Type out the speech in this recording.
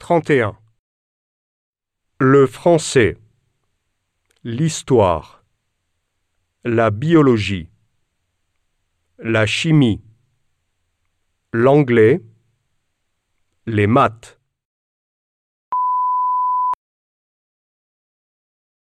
31. Le français, l'histoire, la biologie, la chimie, l'anglais, les maths.